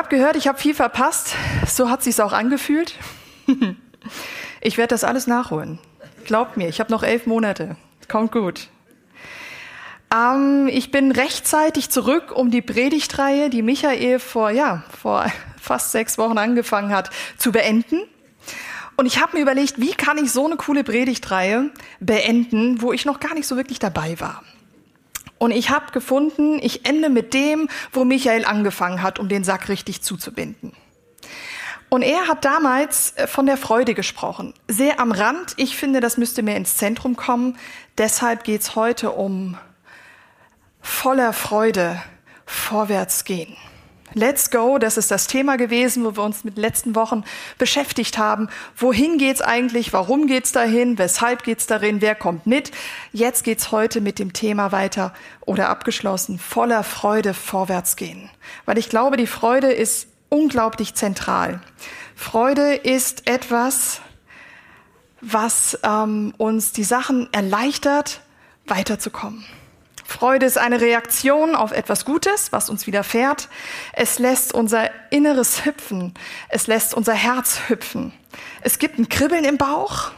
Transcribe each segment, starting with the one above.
Ich habe gehört, ich habe viel verpasst. So hat sich's auch angefühlt. Ich werde das alles nachholen. Glaubt mir, ich habe noch elf Monate. Kommt gut. Ähm, ich bin rechtzeitig zurück, um die Predigtreihe, die Michael vor ja vor fast sechs Wochen angefangen hat, zu beenden. Und ich habe mir überlegt, wie kann ich so eine coole Predigtreihe beenden, wo ich noch gar nicht so wirklich dabei war. Und ich habe gefunden, ich ende mit dem, wo Michael angefangen hat, um den Sack richtig zuzubinden. Und er hat damals äh, von der Freude gesprochen. Sehr am Rand. Ich finde, das müsste mehr ins Zentrum kommen. Deshalb geht's heute um voller Freude vorwärts gehen. Let's go, das ist das Thema gewesen, wo wir uns mit den letzten Wochen beschäftigt haben. Wohin geht's eigentlich? Warum geht's dahin? Weshalb geht's darin? Wer kommt mit? Jetzt geht's heute mit dem Thema weiter oder abgeschlossen. Voller Freude vorwärts gehen. Weil ich glaube, die Freude ist unglaublich zentral. Freude ist etwas, was ähm, uns die Sachen erleichtert, weiterzukommen. Freude ist eine Reaktion auf etwas Gutes, was uns widerfährt. Es lässt unser Inneres hüpfen. Es lässt unser Herz hüpfen. Es gibt ein Kribbeln im Bauch.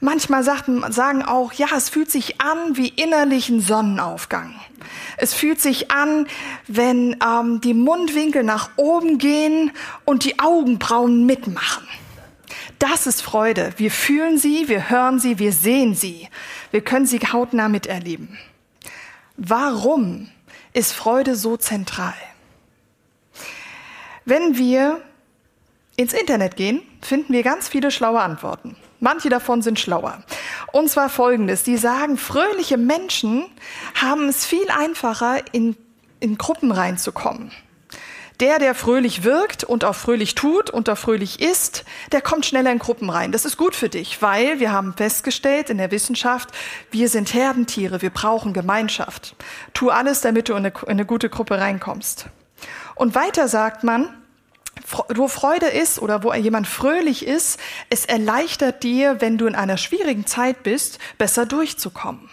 Manchmal sagen auch, ja, es fühlt sich an wie innerlichen Sonnenaufgang. Es fühlt sich an, wenn ähm, die Mundwinkel nach oben gehen und die Augenbrauen mitmachen. Das ist Freude. Wir fühlen sie, wir hören sie, wir sehen sie. Wir können sie hautnah miterleben. Warum ist Freude so zentral? Wenn wir ins Internet gehen, finden wir ganz viele schlaue Antworten. Manche davon sind schlauer. Und zwar folgendes. Die sagen, fröhliche Menschen haben es viel einfacher, in, in Gruppen reinzukommen. Der, der fröhlich wirkt und auch fröhlich tut und auch fröhlich ist, der kommt schneller in Gruppen rein. Das ist gut für dich, weil wir haben festgestellt in der Wissenschaft, wir sind Herdentiere, wir brauchen Gemeinschaft. Tu alles, damit du in eine, in eine gute Gruppe reinkommst. Und weiter sagt man, wo Freude ist oder wo jemand fröhlich ist, es erleichtert dir, wenn du in einer schwierigen Zeit bist, besser durchzukommen.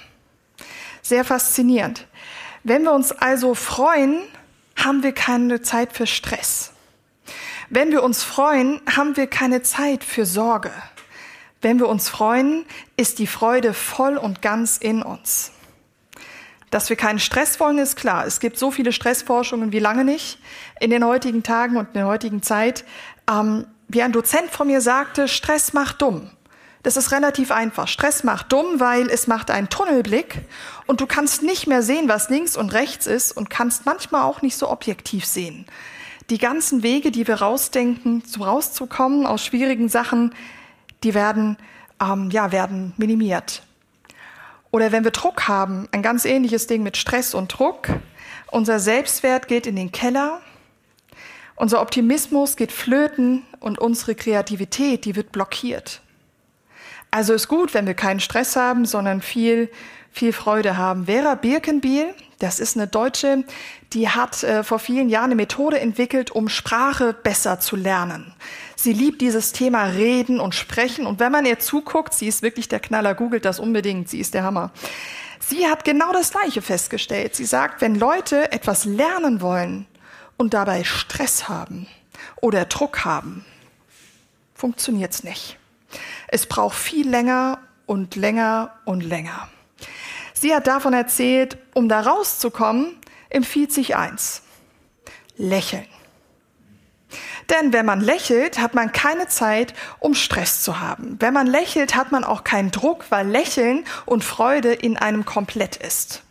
Sehr faszinierend. Wenn wir uns also freuen, haben wir keine Zeit für Stress. Wenn wir uns freuen, haben wir keine Zeit für Sorge. Wenn wir uns freuen, ist die Freude voll und ganz in uns. Dass wir keinen Stress wollen, ist klar. Es gibt so viele Stressforschungen wie lange nicht in den heutigen Tagen und in der heutigen Zeit. Ähm, wie ein Dozent von mir sagte, Stress macht dumm. Das ist relativ einfach. Stress macht dumm, weil es macht einen Tunnelblick und du kannst nicht mehr sehen, was links und rechts ist und kannst manchmal auch nicht so objektiv sehen. Die ganzen Wege, die wir rausdenken, so rauszukommen aus schwierigen Sachen, die werden, ähm, ja, werden minimiert. Oder wenn wir Druck haben, ein ganz ähnliches Ding mit Stress und Druck. Unser Selbstwert geht in den Keller. Unser Optimismus geht flöten und unsere Kreativität, die wird blockiert. Also ist gut, wenn wir keinen Stress haben, sondern viel, viel Freude haben. Vera Birkenbiel, das ist eine Deutsche, die hat äh, vor vielen Jahren eine Methode entwickelt, um Sprache besser zu lernen. Sie liebt dieses Thema Reden und Sprechen. Und wenn man ihr zuguckt, sie ist wirklich der Knaller, googelt das unbedingt, sie ist der Hammer. Sie hat genau das Gleiche festgestellt. Sie sagt, wenn Leute etwas lernen wollen und dabei Stress haben oder Druck haben, funktioniert's nicht. Es braucht viel länger und länger und länger. Sie hat davon erzählt, um da rauszukommen, empfiehlt sich eins. Lächeln. Denn wenn man lächelt, hat man keine Zeit, um Stress zu haben. Wenn man lächelt, hat man auch keinen Druck, weil Lächeln und Freude in einem komplett ist.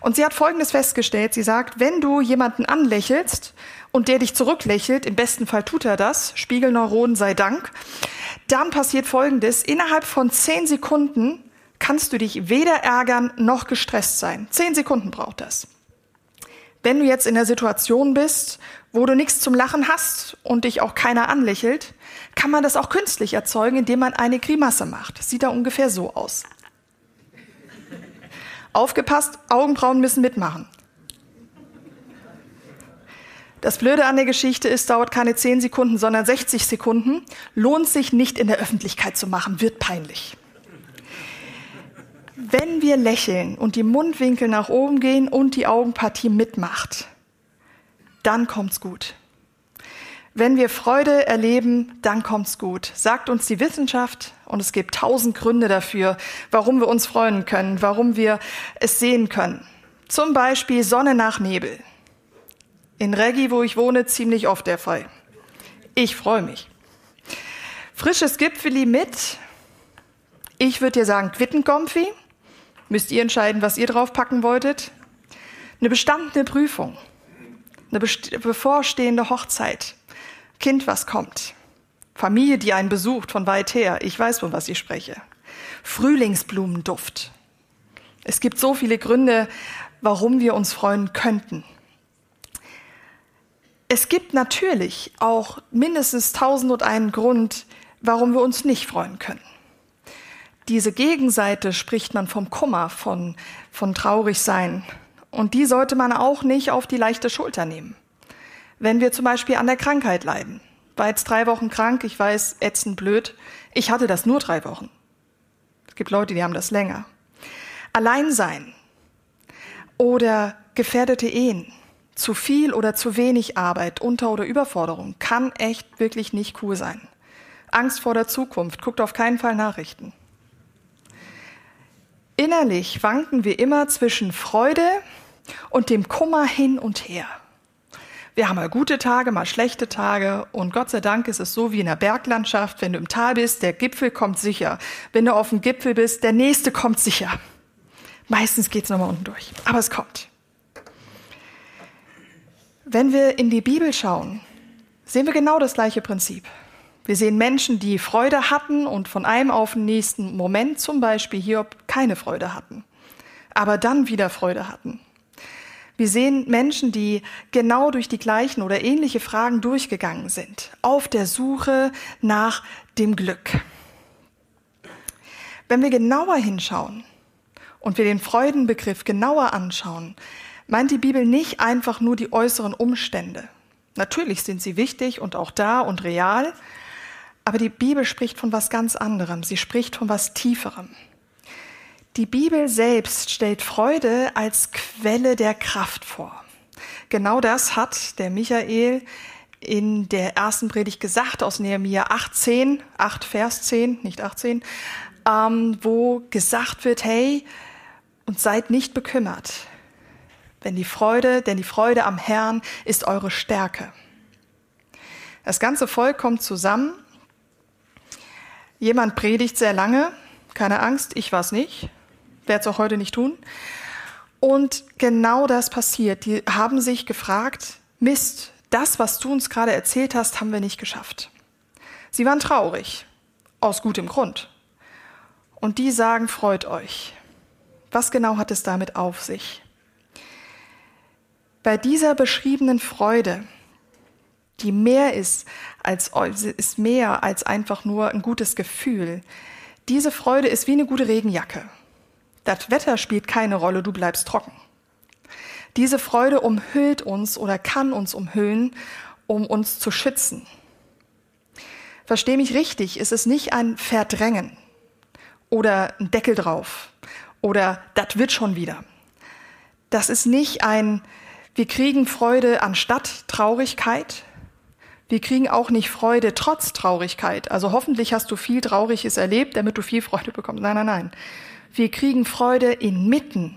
Und sie hat Folgendes festgestellt. Sie sagt, wenn du jemanden anlächelst und der dich zurücklächelt, im besten Fall tut er das, Spiegelneuronen sei Dank, dann passiert Folgendes. Innerhalb von zehn Sekunden kannst du dich weder ärgern noch gestresst sein. Zehn Sekunden braucht das. Wenn du jetzt in der Situation bist, wo du nichts zum Lachen hast und dich auch keiner anlächelt, kann man das auch künstlich erzeugen, indem man eine Grimasse macht. Sieht da ungefähr so aus. Aufgepasst, Augenbrauen müssen mitmachen. Das Blöde an der Geschichte ist, dauert keine 10 Sekunden, sondern 60 Sekunden. Lohnt sich nicht in der Öffentlichkeit zu machen, wird peinlich. Wenn wir lächeln und die Mundwinkel nach oben gehen und die Augenpartie mitmacht, dann kommt's gut. Wenn wir Freude erleben, dann kommt's gut, sagt uns die Wissenschaft. Und es gibt tausend Gründe dafür, warum wir uns freuen können, warum wir es sehen können. Zum Beispiel Sonne nach Nebel. In Reggi, wo ich wohne, ziemlich oft der Fall. Ich freue mich. Frisches Gipfeli mit, ich würde dir sagen, Quittenkomfi. Müsst ihr entscheiden, was ihr draufpacken wolltet. Eine bestandene Prüfung. Eine bevorstehende Hochzeit. Kind, was kommt. Familie, die einen besucht von weit her. Ich weiß, von was ich spreche. Frühlingsblumenduft. Es gibt so viele Gründe, warum wir uns freuen könnten. Es gibt natürlich auch mindestens tausend und einen Grund, warum wir uns nicht freuen können. Diese Gegenseite spricht man vom Kummer, von, von traurig sein. Und die sollte man auch nicht auf die leichte Schulter nehmen. Wenn wir zum Beispiel an der Krankheit leiden. War jetzt drei Wochen krank, ich weiß, ätzend blöd. Ich hatte das nur drei Wochen. Es gibt Leute, die haben das länger. Alleinsein oder gefährdete Ehen, zu viel oder zu wenig Arbeit, Unter- oder Überforderung kann echt wirklich nicht cool sein. Angst vor der Zukunft, guckt auf keinen Fall Nachrichten. Innerlich wanken wir immer zwischen Freude und dem Kummer hin und her. Wir haben mal gute Tage, mal schlechte Tage und Gott sei Dank ist es so wie in der Berglandschaft, wenn du im Tal bist, der Gipfel kommt sicher. Wenn du auf dem Gipfel bist, der nächste kommt sicher. Meistens geht es nochmal unten durch, aber es kommt. Wenn wir in die Bibel schauen, sehen wir genau das gleiche Prinzip. Wir sehen Menschen, die Freude hatten und von einem auf den nächsten Moment, zum Beispiel Hiob, keine Freude hatten, aber dann wieder Freude hatten. Wir sehen Menschen, die genau durch die gleichen oder ähnliche Fragen durchgegangen sind, auf der Suche nach dem Glück. Wenn wir genauer hinschauen und wir den Freudenbegriff genauer anschauen, meint die Bibel nicht einfach nur die äußeren Umstände. Natürlich sind sie wichtig und auch da und real, aber die Bibel spricht von was ganz anderem. Sie spricht von was Tieferem. Die Bibel selbst stellt Freude als Quelle der Kraft vor. Genau das hat der Michael in der ersten Predigt gesagt aus Nehemiah 18, 8 Vers 10, nicht 18, ähm, wo gesagt wird, hey, und seid nicht bekümmert, wenn die Freude, denn die Freude am Herrn ist eure Stärke. Das ganze Volk kommt zusammen Jemand predigt sehr lange, keine Angst, ich war es nicht, werde es auch heute nicht tun. Und genau das passiert. Die haben sich gefragt, Mist, das, was du uns gerade erzählt hast, haben wir nicht geschafft. Sie waren traurig, aus gutem Grund. Und die sagen, freut euch. Was genau hat es damit auf sich? Bei dieser beschriebenen Freude die mehr ist als, ist mehr als einfach nur ein gutes Gefühl. Diese Freude ist wie eine gute Regenjacke. Das Wetter spielt keine Rolle, du bleibst trocken. Diese Freude umhüllt uns oder kann uns umhüllen, um uns zu schützen. Versteh mich richtig, es ist nicht ein Verdrängen oder ein Deckel drauf oder das wird schon wieder. Das ist nicht ein, wir kriegen Freude anstatt Traurigkeit, wir kriegen auch nicht Freude trotz Traurigkeit. Also hoffentlich hast du viel Trauriges erlebt, damit du viel Freude bekommst. Nein, nein, nein. Wir kriegen Freude inmitten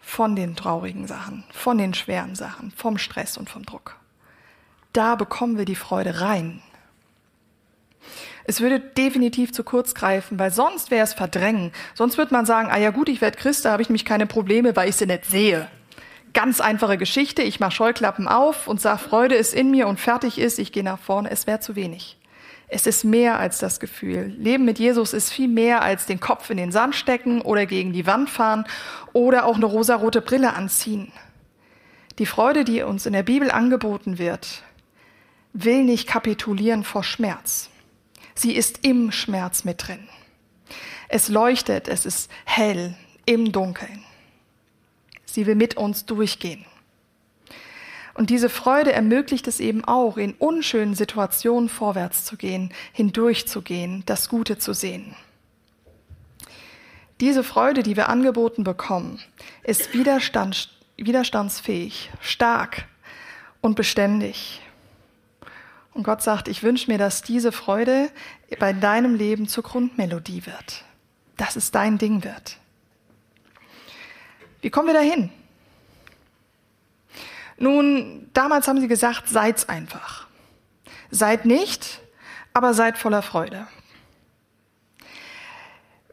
von den traurigen Sachen, von den schweren Sachen, vom Stress und vom Druck. Da bekommen wir die Freude rein. Es würde definitiv zu kurz greifen, weil sonst wäre es verdrängen. Sonst würde man sagen, ah ja gut, ich werde Christ, da habe ich mich keine Probleme, weil ich sie nicht sehe ganz einfache Geschichte. Ich mache Scheuklappen auf und sage, Freude ist in mir und fertig ist, ich gehe nach vorne. Es wäre zu wenig. Es ist mehr als das Gefühl. Leben mit Jesus ist viel mehr als den Kopf in den Sand stecken oder gegen die Wand fahren oder auch eine rosarote Brille anziehen. Die Freude, die uns in der Bibel angeboten wird, will nicht kapitulieren vor Schmerz. Sie ist im Schmerz mit drin. Es leuchtet, es ist hell im Dunkeln. Sie will mit uns durchgehen. Und diese Freude ermöglicht es eben auch, in unschönen Situationen vorwärts zu gehen, hindurchzugehen, das Gute zu sehen. Diese Freude, die wir angeboten bekommen, ist widerstand, widerstandsfähig, stark und beständig. Und Gott sagt, ich wünsche mir, dass diese Freude bei deinem Leben zur Grundmelodie wird. Dass es dein Ding wird. Wie kommen wir dahin? Nun, damals haben sie gesagt, seid's einfach. Seid nicht, aber seid voller Freude.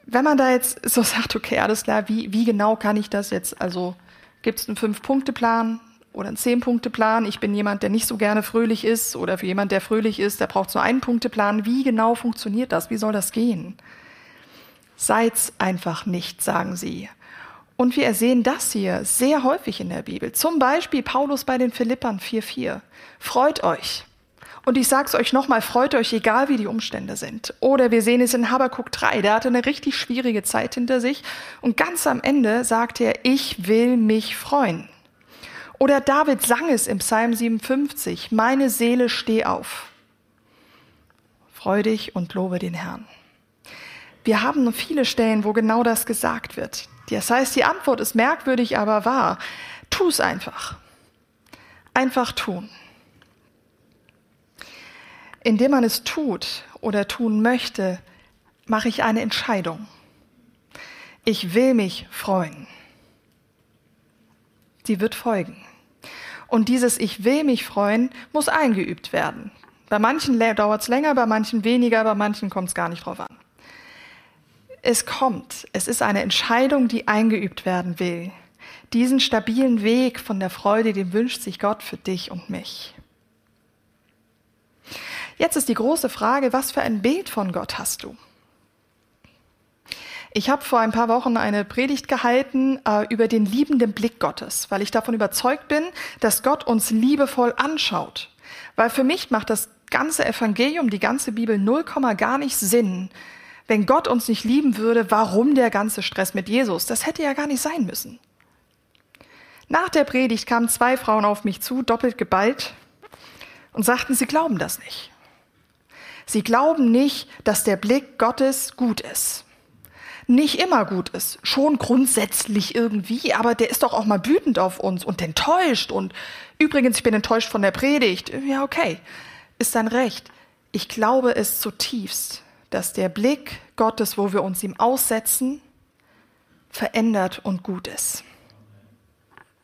Wenn man da jetzt so sagt, okay, alles klar, wie, wie genau kann ich das jetzt? Also gibt es einen Fünf-Punkte-Plan oder einen Zehn-Punkte-Plan? Ich bin jemand, der nicht so gerne fröhlich ist oder für jemand, der fröhlich ist, der braucht so einen Punkte-Plan. Wie genau funktioniert das? Wie soll das gehen? Seid's einfach nicht, sagen sie. Und wir sehen das hier sehr häufig in der Bibel. Zum Beispiel Paulus bei den Philippern 4,4. Freut euch. Und ich sag's euch nochmal, freut euch, egal wie die Umstände sind. Oder wir sehen es in Habakkuk 3, der hatte eine richtig schwierige Zeit hinter sich. Und ganz am Ende sagt er, ich will mich freuen. Oder David sang es im Psalm 57, meine Seele steh auf. Freu dich und lobe den Herrn. Wir haben viele Stellen, wo genau das gesagt wird. Das heißt, die Antwort ist merkwürdig, aber wahr. Tu es einfach. Einfach tun. Indem man es tut oder tun möchte, mache ich eine Entscheidung. Ich will mich freuen. Sie wird folgen. Und dieses Ich will mich freuen muss eingeübt werden. Bei manchen dauert es länger, bei manchen weniger, bei manchen kommt es gar nicht drauf an. Es kommt. Es ist eine Entscheidung, die eingeübt werden will. Diesen stabilen Weg von der Freude, den wünscht sich Gott für dich und mich. Jetzt ist die große Frage, was für ein Bild von Gott hast du? Ich habe vor ein paar Wochen eine Predigt gehalten äh, über den liebenden Blick Gottes, weil ich davon überzeugt bin, dass Gott uns liebevoll anschaut. Weil für mich macht das ganze Evangelium, die ganze Bibel null Komma gar nicht Sinn, wenn Gott uns nicht lieben würde, warum der ganze Stress mit Jesus? Das hätte ja gar nicht sein müssen. Nach der Predigt kamen zwei Frauen auf mich zu, doppelt geballt, und sagten, sie glauben das nicht. Sie glauben nicht, dass der Blick Gottes gut ist. Nicht immer gut ist, schon grundsätzlich irgendwie, aber der ist doch auch mal wütend auf uns und enttäuscht und übrigens, ich bin enttäuscht von der Predigt. Ja, okay, ist dein Recht. Ich glaube es zutiefst dass der Blick Gottes, wo wir uns ihm aussetzen, verändert und gut ist.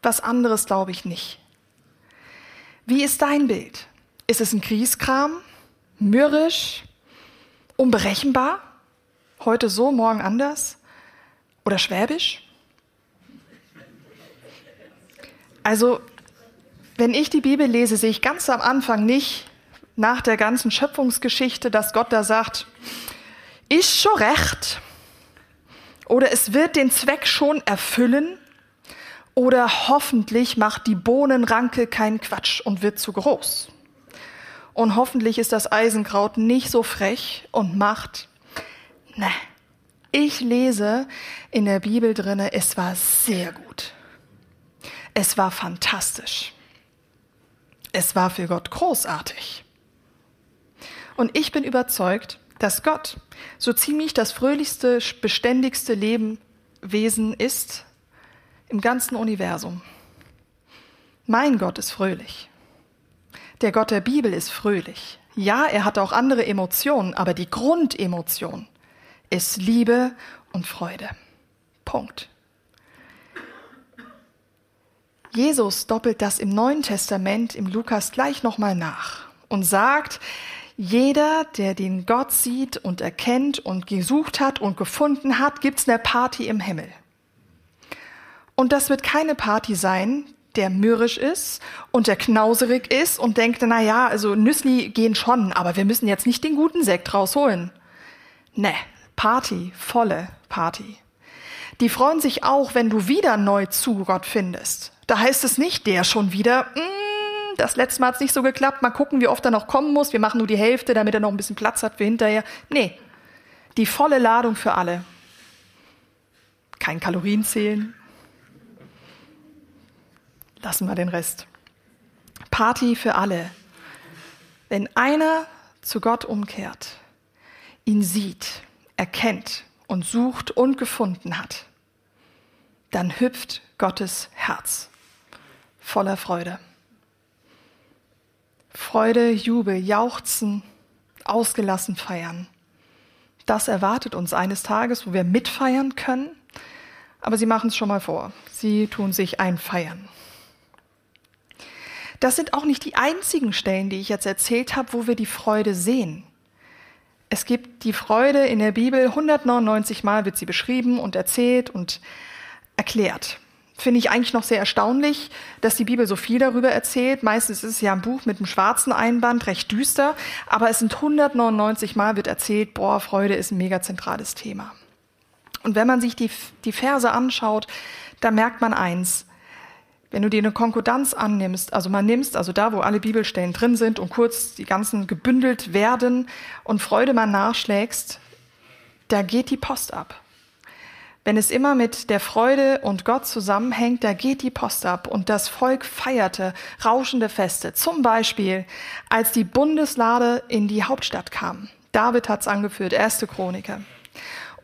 Was anderes glaube ich nicht. Wie ist dein Bild? Ist es ein Kriegskram? Mürrisch? Unberechenbar? Heute so, morgen anders? Oder schwäbisch? Also, wenn ich die Bibel lese, sehe ich ganz am Anfang nicht nach der ganzen Schöpfungsgeschichte, dass Gott da sagt, ist schon recht oder es wird den Zweck schon erfüllen oder hoffentlich macht die Bohnenranke keinen Quatsch und wird zu groß. Und hoffentlich ist das Eisenkraut nicht so frech und macht, ne. Ich lese in der Bibel drinne, es war sehr gut. Es war fantastisch. Es war für Gott großartig. Und ich bin überzeugt, dass Gott so ziemlich das fröhlichste, beständigste Lebewesen ist im ganzen Universum. Mein Gott ist fröhlich. Der Gott der Bibel ist fröhlich. Ja, er hat auch andere Emotionen, aber die Grundemotion ist Liebe und Freude. Punkt. Jesus doppelt das im Neuen Testament im Lukas gleich nochmal nach und sagt, jeder, der den Gott sieht und erkennt und gesucht hat und gefunden hat, gibt's eine Party im Himmel. Und das wird keine Party sein, der mürrisch ist und der knauserig ist und denkt, na ja, also Nüssli gehen schon, aber wir müssen jetzt nicht den guten Sekt rausholen. Ne, Party, volle Party. Die freuen sich auch, wenn du wieder neu zu Gott findest. Da heißt es nicht, der schon wieder, mm, das letzte Mal hat es nicht so geklappt, mal gucken, wie oft er noch kommen muss, wir machen nur die Hälfte, damit er noch ein bisschen Platz hat für hinterher. Nee, die volle Ladung für alle. Kein Kalorien zählen. Lassen wir den Rest. Party für alle. Wenn einer zu Gott umkehrt, ihn sieht, erkennt und sucht und gefunden hat, dann hüpft Gottes Herz voller Freude. Freude, Jubel, Jauchzen, ausgelassen feiern. Das erwartet uns eines Tages, wo wir mitfeiern können. Aber sie machen es schon mal vor. Sie tun sich einfeiern. Das sind auch nicht die einzigen Stellen, die ich jetzt erzählt habe, wo wir die Freude sehen. Es gibt die Freude in der Bibel, 199 Mal wird sie beschrieben und erzählt und erklärt. Finde ich eigentlich noch sehr erstaunlich, dass die Bibel so viel darüber erzählt. Meistens ist es ja ein Buch mit einem schwarzen Einband, recht düster, aber es sind 199 Mal wird erzählt, boah, Freude ist ein mega zentrales Thema. Und wenn man sich die, die Verse anschaut, da merkt man eins, wenn du dir eine Konkordanz annimmst, also man nimmst, also da, wo alle Bibelstellen drin sind und kurz die ganzen gebündelt werden und Freude mal nachschlägst, da geht die Post ab. Wenn es immer mit der Freude und Gott zusammenhängt, da geht die Post ab und das Volk feierte rauschende Feste. Zum Beispiel, als die Bundeslade in die Hauptstadt kam. David hat's angeführt, erste Chroniker.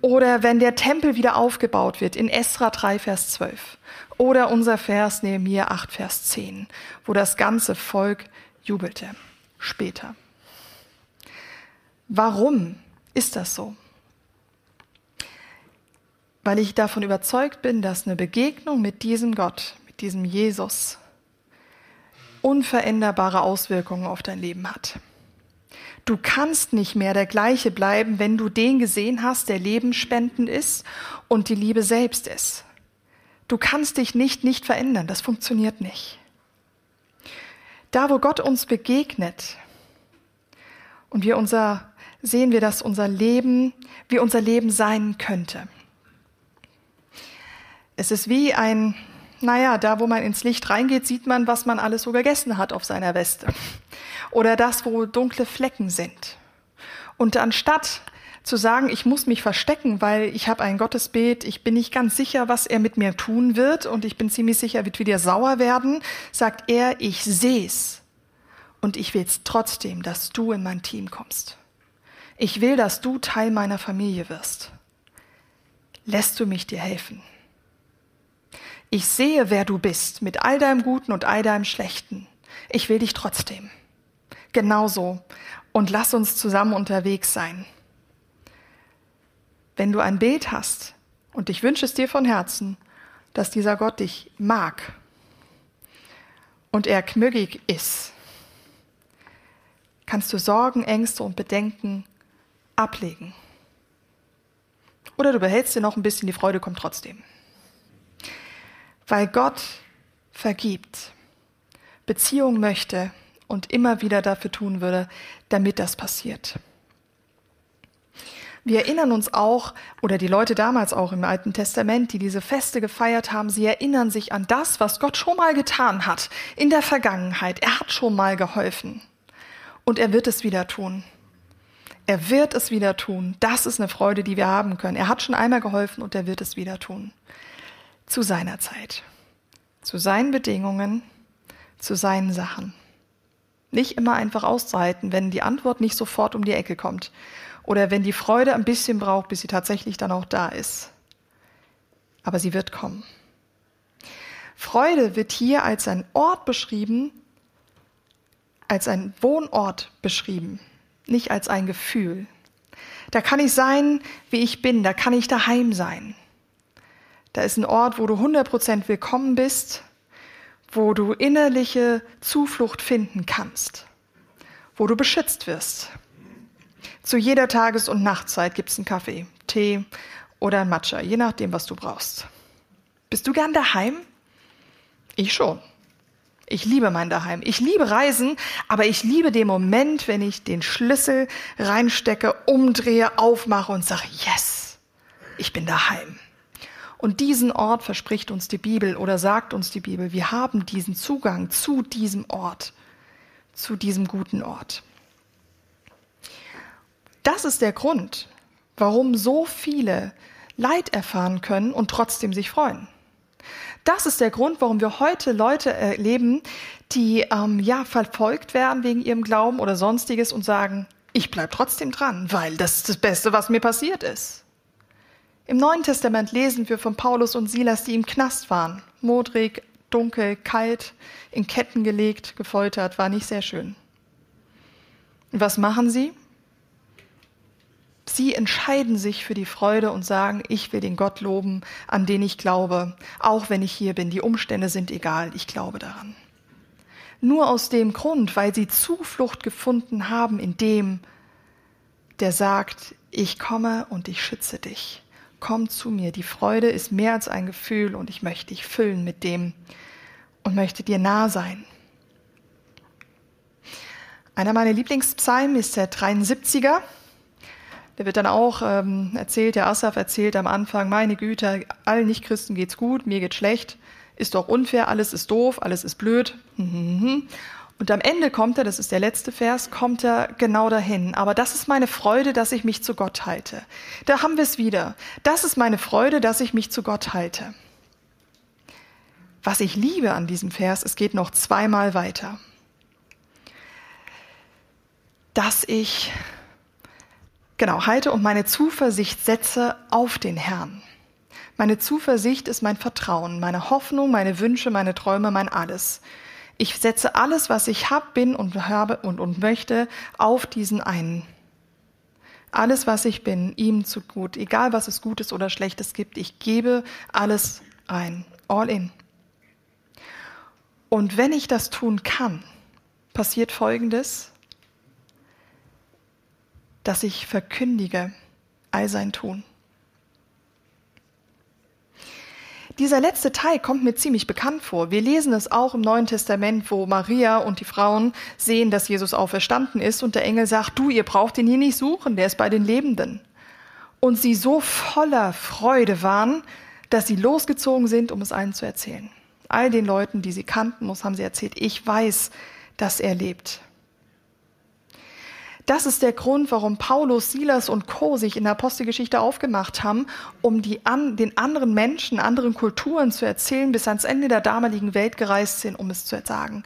Oder wenn der Tempel wieder aufgebaut wird in Esra 3, Vers 12. Oder unser Vers Nehemiah 8, Vers 10, wo das ganze Volk jubelte. Später. Warum ist das so? Weil ich davon überzeugt bin, dass eine Begegnung mit diesem Gott, mit diesem Jesus, unveränderbare Auswirkungen auf dein Leben hat. Du kannst nicht mehr der gleiche bleiben, wenn du den gesehen hast, der lebenspendend ist und die Liebe selbst ist. Du kannst dich nicht nicht verändern, das funktioniert nicht. Da, wo Gott uns begegnet und wir unser, sehen wir, dass unser Leben, wie unser Leben sein könnte. Es ist wie ein, naja, da, wo man ins Licht reingeht, sieht man, was man alles so gegessen hat auf seiner Weste. Oder das, wo dunkle Flecken sind. Und anstatt zu sagen, ich muss mich verstecken, weil ich habe ein Gottesbild, ich bin nicht ganz sicher, was er mit mir tun wird und ich bin ziemlich sicher, er wird wieder sauer werden, sagt er, ich seh's und ich will's trotzdem, dass du in mein Team kommst. Ich will, dass du Teil meiner Familie wirst. Lässt du mich dir helfen? Ich sehe, wer du bist, mit all deinem Guten und all deinem Schlechten. Ich will dich trotzdem. Genauso. Und lass uns zusammen unterwegs sein wenn du ein Bild hast, und ich wünsche es dir von Herzen, dass dieser Gott dich mag und er knüggig ist, kannst du Sorgen, Ängste und Bedenken ablegen. Oder du behältst dir noch ein bisschen, die Freude kommt trotzdem. Weil Gott vergibt, Beziehung möchte und immer wieder dafür tun würde, damit das passiert. Wir erinnern uns auch, oder die Leute damals auch im Alten Testament, die diese Feste gefeiert haben, sie erinnern sich an das, was Gott schon mal getan hat in der Vergangenheit. Er hat schon mal geholfen. Und er wird es wieder tun. Er wird es wieder tun. Das ist eine Freude, die wir haben können. Er hat schon einmal geholfen und er wird es wieder tun. Zu seiner Zeit. Zu seinen Bedingungen. Zu seinen Sachen. Nicht immer einfach auszuhalten, wenn die Antwort nicht sofort um die Ecke kommt oder wenn die Freude ein bisschen braucht, bis sie tatsächlich dann auch da ist. Aber sie wird kommen. Freude wird hier als ein Ort beschrieben, als ein Wohnort beschrieben, nicht als ein Gefühl. Da kann ich sein, wie ich bin, da kann ich daheim sein. Da ist ein Ort, wo du 100% willkommen bist, wo du innerliche Zuflucht finden kannst, wo du beschützt wirst, zu jeder Tages- und Nachtzeit gibt es einen Kaffee, Tee oder ein Matcha, je nachdem, was du brauchst. Bist du gern daheim? Ich schon. Ich liebe mein Daheim. Ich liebe Reisen, aber ich liebe den Moment, wenn ich den Schlüssel reinstecke, umdrehe, aufmache und sage, yes, ich bin daheim. Und diesen Ort verspricht uns die Bibel oder sagt uns die Bibel. Wir haben diesen Zugang zu diesem Ort, zu diesem guten Ort. Das ist der Grund, warum so viele Leid erfahren können und trotzdem sich freuen. Das ist der Grund, warum wir heute Leute erleben, die ähm, ja verfolgt werden wegen ihrem Glauben oder sonstiges und sagen, ich bleib trotzdem dran, weil das ist das Beste, was mir passiert ist. Im Neuen Testament lesen wir von Paulus und Silas, die im Knast waren. Modrig, dunkel, kalt, in Ketten gelegt, gefoltert, war nicht sehr schön. Und was machen sie? Sie entscheiden sich für die Freude und sagen, ich will den Gott loben, an den ich glaube, auch wenn ich hier bin. Die Umstände sind egal, ich glaube daran. Nur aus dem Grund, weil sie Zuflucht gefunden haben in dem, der sagt, ich komme und ich schütze dich. Komm zu mir. Die Freude ist mehr als ein Gefühl und ich möchte dich füllen mit dem und möchte dir nah sein. Einer meiner Lieblingspsalmen ist der 73er. Der wird dann auch ähm, erzählt, der Asaf erzählt am Anfang, meine Güte, allen Nichtchristen geht's gut, mir geht's schlecht, ist doch unfair, alles ist doof, alles ist blöd. Und am Ende kommt er, das ist der letzte Vers, kommt er genau dahin. Aber das ist meine Freude, dass ich mich zu Gott halte. Da haben wir es wieder. Das ist meine Freude, dass ich mich zu Gott halte. Was ich liebe an diesem Vers, es geht noch zweimal weiter. Dass ich genau halte und meine Zuversicht setze auf den Herrn. Meine Zuversicht ist mein Vertrauen, meine Hoffnung, meine Wünsche, meine Träume, mein alles. Ich setze alles, was ich hab, bin und habe und, und möchte, auf diesen einen. Alles, was ich bin, ihm zu gut, egal was es Gutes oder Schlechtes gibt, ich gebe alles ein, all in. Und wenn ich das tun kann, passiert Folgendes, dass ich verkündige all sein Tun. Dieser letzte Teil kommt mir ziemlich bekannt vor. Wir lesen es auch im Neuen Testament, wo Maria und die Frauen sehen, dass Jesus auferstanden ist und der Engel sagt, du, ihr braucht ihn hier nicht suchen, der ist bei den Lebenden. Und sie so voller Freude waren, dass sie losgezogen sind, um es allen zu erzählen. All den Leuten, die sie kannten, haben sie erzählt, ich weiß, dass er lebt. Das ist der Grund, warum Paulus, Silas und Co. sich in der Apostelgeschichte aufgemacht haben, um die an, den anderen Menschen, anderen Kulturen zu erzählen, bis ans Ende der damaligen Welt gereist sind, um es zu sagen.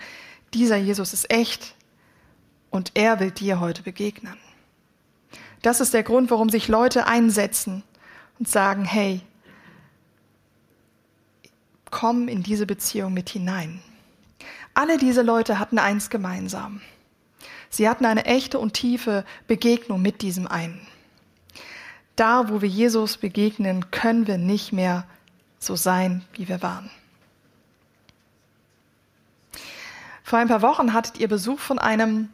Dieser Jesus ist echt und er will dir heute begegnen. Das ist der Grund, warum sich Leute einsetzen und sagen, hey, komm in diese Beziehung mit hinein. Alle diese Leute hatten eins gemeinsam. Sie hatten eine echte und tiefe Begegnung mit diesem einen. Da, wo wir Jesus begegnen, können wir nicht mehr so sein, wie wir waren. Vor ein paar Wochen hattet ihr Besuch von einem,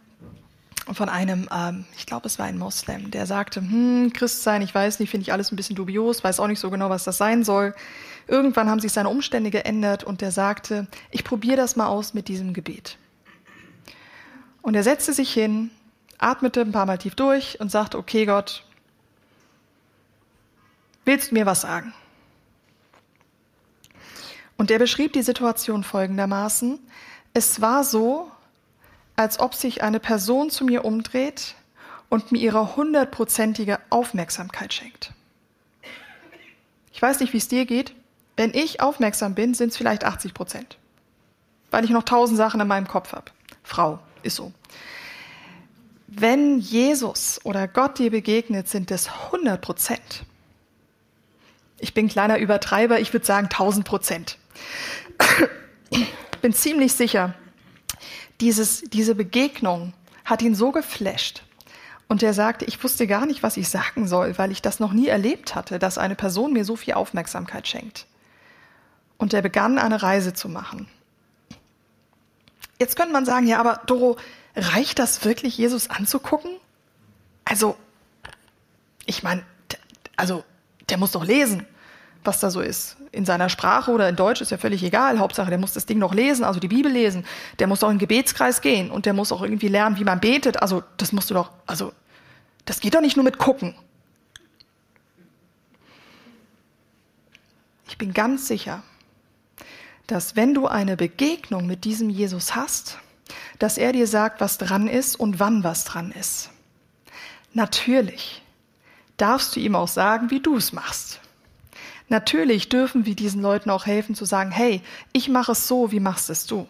von einem, ähm, ich glaube, es war ein Moslem, der sagte, hm, Christ sein, ich weiß nicht, finde ich alles ein bisschen dubios, weiß auch nicht so genau, was das sein soll. Irgendwann haben sich seine Umstände geändert und der sagte, ich probiere das mal aus mit diesem Gebet. Und er setzte sich hin, atmete ein paar Mal tief durch und sagte, okay Gott, willst du mir was sagen? Und er beschrieb die Situation folgendermaßen. Es war so, als ob sich eine Person zu mir umdreht und mir ihre hundertprozentige Aufmerksamkeit schenkt. Ich weiß nicht, wie es dir geht. Wenn ich aufmerksam bin, sind es vielleicht 80 Prozent, weil ich noch tausend Sachen in meinem Kopf habe. Frau, ist so. Wenn Jesus oder Gott dir begegnet, sind es 100 Prozent. Ich bin kleiner Übertreiber, ich würde sagen 1000 Prozent. bin ziemlich sicher, dieses, diese Begegnung hat ihn so geflasht. Und er sagte, ich wusste gar nicht, was ich sagen soll, weil ich das noch nie erlebt hatte, dass eine Person mir so viel Aufmerksamkeit schenkt. Und er begann eine Reise zu machen. Jetzt könnte man sagen, ja, aber Doro, reicht das wirklich, Jesus anzugucken? Also, ich meine, also, der muss doch lesen, was da so ist. In seiner Sprache oder in Deutsch ist ja völlig egal. Hauptsache, der muss das Ding noch lesen, also die Bibel lesen. Der muss auch in den Gebetskreis gehen und der muss auch irgendwie lernen, wie man betet. Also, das musst du doch, also, das geht doch nicht nur mit gucken. Ich bin ganz sicher, dass wenn du eine Begegnung mit diesem Jesus hast, dass er dir sagt, was dran ist und wann was dran ist. Natürlich darfst du ihm auch sagen, wie du es machst. Natürlich dürfen wir diesen Leuten auch helfen zu sagen, hey, ich mache es so, wie machst es du?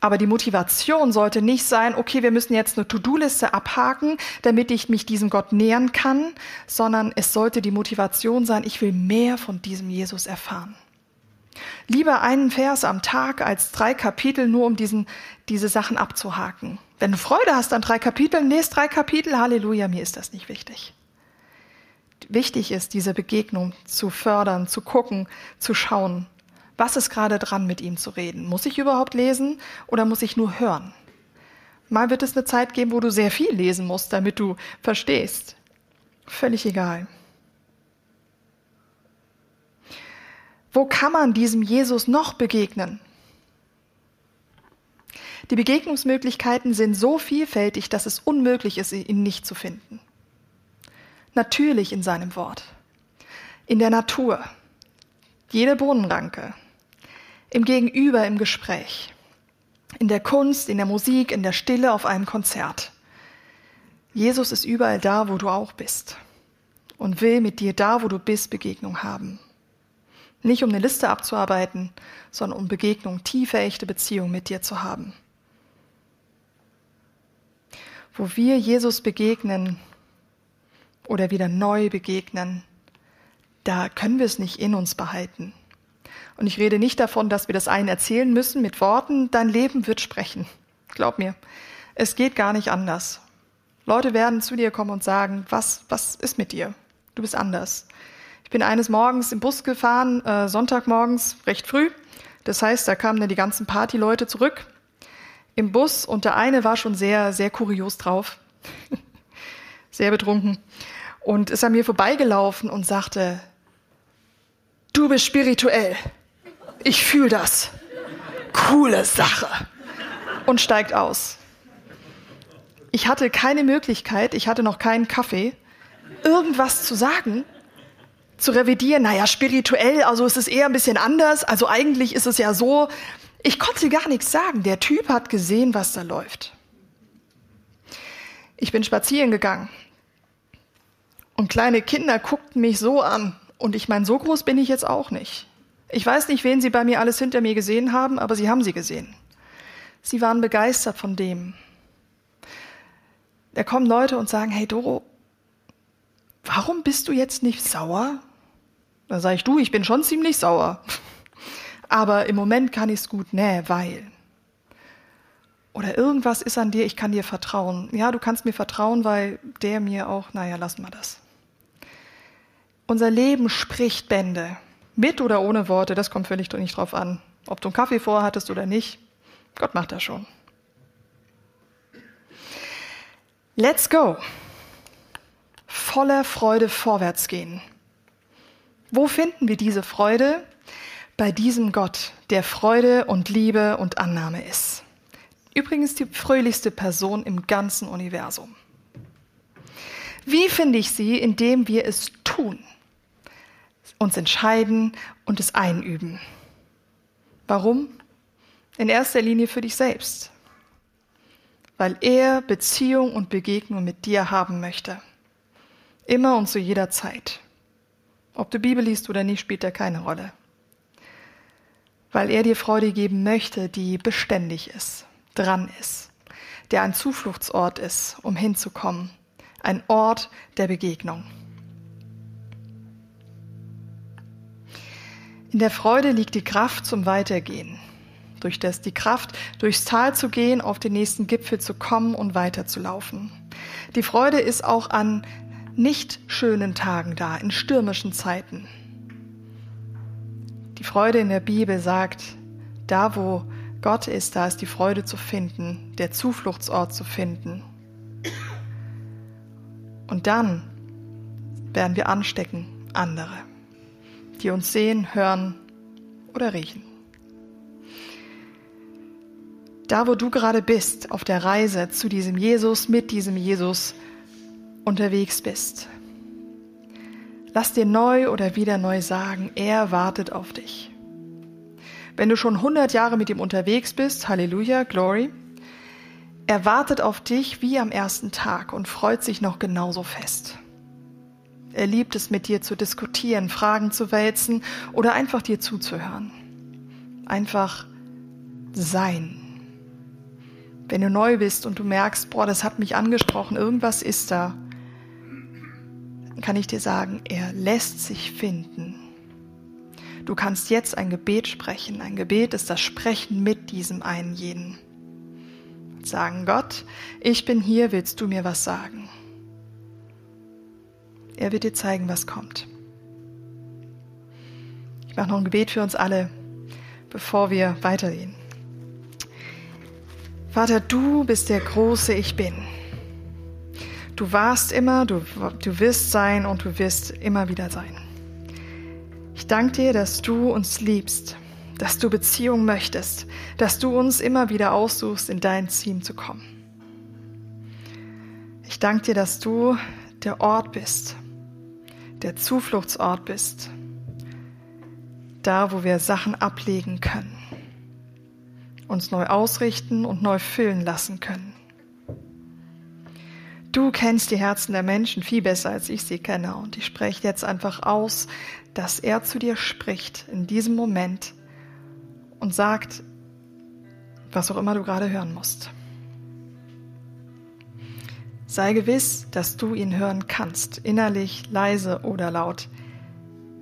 Aber die Motivation sollte nicht sein, okay, wir müssen jetzt eine To-Do-Liste abhaken, damit ich mich diesem Gott nähern kann, sondern es sollte die Motivation sein, ich will mehr von diesem Jesus erfahren. Lieber einen Vers am Tag als drei Kapitel nur, um diesen, diese Sachen abzuhaken. Wenn du Freude hast an drei Kapiteln, lest drei Kapitel, Halleluja, mir ist das nicht wichtig. Wichtig ist, diese Begegnung zu fördern, zu gucken, zu schauen. Was ist gerade dran, mit ihm zu reden? Muss ich überhaupt lesen oder muss ich nur hören? Mal wird es eine Zeit geben, wo du sehr viel lesen musst, damit du verstehst. Völlig egal. Wo kann man diesem Jesus noch begegnen? Die Begegnungsmöglichkeiten sind so vielfältig, dass es unmöglich ist, ihn nicht zu finden. Natürlich in seinem Wort, in der Natur, jede Bohnenranke, im Gegenüber, im Gespräch, in der Kunst, in der Musik, in der Stille auf einem Konzert. Jesus ist überall da, wo du auch bist und will mit dir da, wo du bist, Begegnung haben. Nicht um eine Liste abzuarbeiten, sondern um Begegnung, tiefe, echte Beziehung mit dir zu haben wo wir Jesus begegnen oder wieder neu begegnen, da können wir es nicht in uns behalten. Und ich rede nicht davon, dass wir das einen erzählen müssen mit Worten, dein Leben wird sprechen. Glaub mir, es geht gar nicht anders. Leute werden zu dir kommen und sagen, was, was ist mit dir? Du bist anders. Ich bin eines Morgens im Bus gefahren, äh, Sonntagmorgens, recht früh. Das heißt, da kamen dann die ganzen Partyleute zurück im Bus und der eine war schon sehr, sehr kurios drauf, sehr betrunken. Und ist an mir vorbeigelaufen und sagte, du bist spirituell, ich fühle das, coole Sache. Und steigt aus. Ich hatte keine Möglichkeit, ich hatte noch keinen Kaffee, irgendwas zu sagen, zu revidieren, naja, spirituell, also es ist eher ein bisschen anders, also eigentlich ist es ja so, ich konnte gar nichts sagen. Der Typ hat gesehen, was da läuft. Ich bin spazieren gegangen. Und kleine Kinder guckten mich so an. Und ich meine, so groß bin ich jetzt auch nicht. Ich weiß nicht, wen sie bei mir alles hinter mir gesehen haben, aber sie haben sie gesehen. Sie waren begeistert von dem. Da kommen Leute und sagen, hey Doro, warum bist du jetzt nicht sauer? Da sage ich, du, ich bin schon ziemlich sauer aber im Moment kann ich es gut, nee, weil. Oder irgendwas ist an dir, ich kann dir vertrauen. Ja, du kannst mir vertrauen, weil der mir auch, naja, lassen wir das. Unser Leben spricht Bände. Mit oder ohne Worte, das kommt völlig nicht drauf an. Ob du einen Kaffee vorhattest oder nicht, Gott macht das schon. Let's go. Voller Freude vorwärts gehen. Wo finden wir diese Freude? bei diesem Gott, der Freude und Liebe und Annahme ist. Übrigens die fröhlichste Person im ganzen Universum. Wie finde ich sie? Indem wir es tun, uns entscheiden und es einüben. Warum? In erster Linie für dich selbst. Weil er Beziehung und Begegnung mit dir haben möchte. Immer und zu jeder Zeit. Ob du Bibel liest oder nicht, spielt da keine Rolle weil er dir Freude geben möchte, die beständig ist, dran ist, der ein Zufluchtsort ist, um hinzukommen, ein Ort der Begegnung. In der Freude liegt die Kraft zum Weitergehen. Durch das die Kraft, durchs Tal zu gehen, auf den nächsten Gipfel zu kommen und weiterzulaufen. Die Freude ist auch an nicht schönen Tagen da, in stürmischen Zeiten. Die Freude in der Bibel sagt, da wo Gott ist, da ist die Freude zu finden, der Zufluchtsort zu finden. Und dann werden wir anstecken andere, die uns sehen, hören oder riechen. Da, wo du gerade bist, auf der Reise zu diesem Jesus, mit diesem Jesus unterwegs bist, Lass dir neu oder wieder neu sagen, er wartet auf dich. Wenn du schon 100 Jahre mit ihm unterwegs bist, Halleluja, Glory, er wartet auf dich wie am ersten Tag und freut sich noch genauso fest. Er liebt es, mit dir zu diskutieren, Fragen zu wälzen oder einfach dir zuzuhören. Einfach sein. Wenn du neu bist und du merkst, boah, das hat mich angesprochen, irgendwas ist da, kann ich dir sagen, er lässt sich finden. Du kannst jetzt ein Gebet sprechen. Ein Gebet ist das Sprechen mit diesem einen jeden. Sagen, Gott, ich bin hier, willst du mir was sagen? Er wird dir zeigen, was kommt. Ich mache noch ein Gebet für uns alle, bevor wir weitergehen. Vater, du bist der große Ich bin. Du warst immer, du, du wirst sein und du wirst immer wieder sein. Ich danke dir, dass du uns liebst, dass du Beziehung möchtest, dass du uns immer wieder aussuchst, in dein Team zu kommen. Ich danke dir, dass du der Ort bist, der Zufluchtsort bist, da, wo wir Sachen ablegen können, uns neu ausrichten und neu füllen lassen können. Du kennst die Herzen der Menschen viel besser, als ich sie kenne. Und ich spreche jetzt einfach aus, dass er zu dir spricht in diesem Moment und sagt, was auch immer du gerade hören musst. Sei gewiss, dass du ihn hören kannst, innerlich, leise oder laut.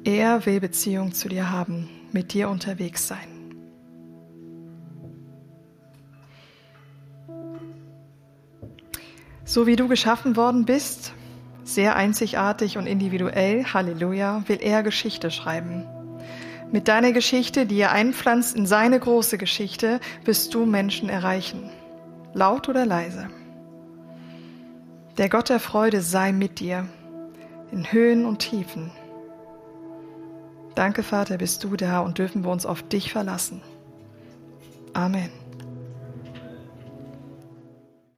Er will Beziehung zu dir haben, mit dir unterwegs sein. So wie du geschaffen worden bist, sehr einzigartig und individuell, Halleluja, will er Geschichte schreiben. Mit deiner Geschichte, die er einpflanzt in seine große Geschichte, wirst du Menschen erreichen. Laut oder leise. Der Gott der Freude sei mit dir in Höhen und Tiefen. Danke, Vater, bist du da und dürfen wir uns auf dich verlassen. Amen.